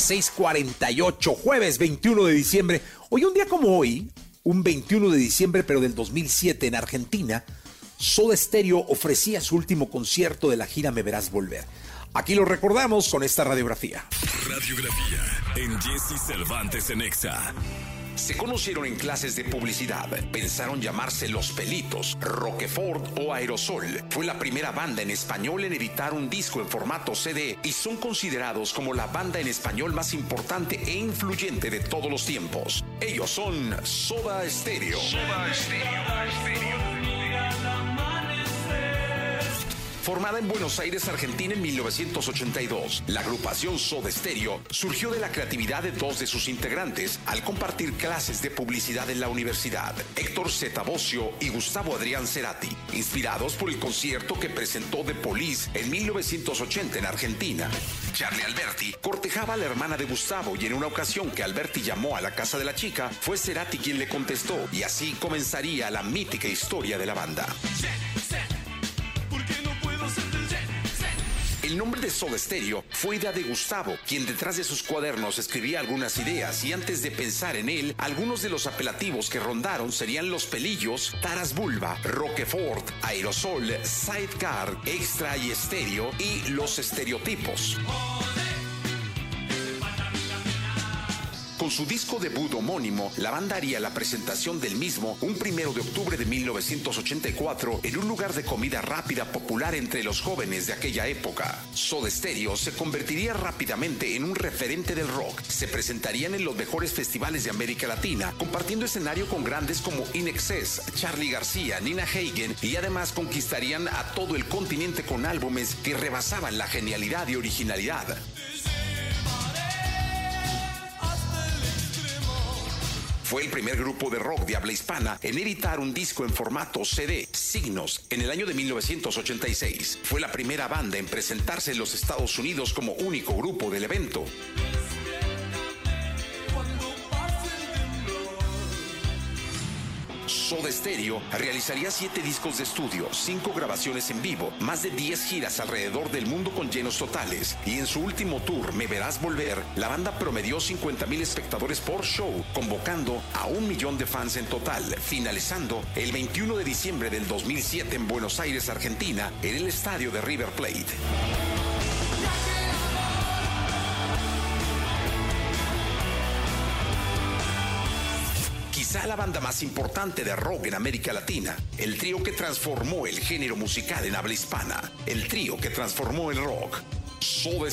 6:48, jueves 21 de diciembre. Hoy, un día como hoy, un 21 de diciembre, pero del 2007 en Argentina, Soda Stereo ofrecía su último concierto de la gira Me Verás Volver. Aquí lo recordamos con esta radiografía. Radiografía en Jesse Cervantes en Exa. Se conocieron en clases de publicidad. Pensaron llamarse Los Pelitos, Roquefort o Aerosol. Fue la primera banda en español en editar un disco en formato CD y son considerados como la banda en español más importante e influyente de todos los tiempos. Ellos son Soda Stereo. Soda Stereo. Formada en Buenos Aires, Argentina en 1982, la agrupación Soda Stereo surgió de la creatividad de dos de sus integrantes al compartir clases de publicidad en la universidad, Héctor Zeta Bocio y Gustavo Adrián Cerati, inspirados por el concierto que presentó The Police en 1980 en Argentina. Charlie Alberti cortejaba a la hermana de Gustavo y en una ocasión que Alberti llamó a la casa de la chica, fue Cerati quien le contestó y así comenzaría la mítica historia de la banda. El nombre de Soda Stereo fue idea de Gustavo, quien detrás de sus cuadernos escribía algunas ideas y antes de pensar en él, algunos de los apelativos que rondaron serían Los Pelillos, Taras Bulba, Roquefort, Aerosol, Sidecar, Extra y Estéreo y Los Estereotipos. Con su disco debut homónimo, la banda haría la presentación del mismo un primero de octubre de 1984 en un lugar de comida rápida popular entre los jóvenes de aquella época. Soda Stereo se convertiría rápidamente en un referente del rock. Se presentarían en los mejores festivales de América Latina, compartiendo escenario con grandes como In Excess, Charlie García, Nina Hagen y además conquistarían a todo el continente con álbumes que rebasaban la genialidad y originalidad. Fue el primer grupo de rock de habla hispana en editar un disco en formato CD, Signos, en el año de 1986. Fue la primera banda en presentarse en los Estados Unidos como único grupo del evento. Soda Stereo realizaría siete discos de estudio, cinco grabaciones en vivo, más de 10 giras alrededor del mundo con llenos totales. Y en su último tour, Me Verás Volver, la banda promedió 50 mil espectadores por show, convocando a un millón de fans en total, finalizando el 21 de diciembre del 2007 en Buenos Aires, Argentina, en el estadio de River Plate. La banda más importante de rock en América Latina, el trío que transformó el género musical en habla hispana, el trío que transformó el rock, Soda.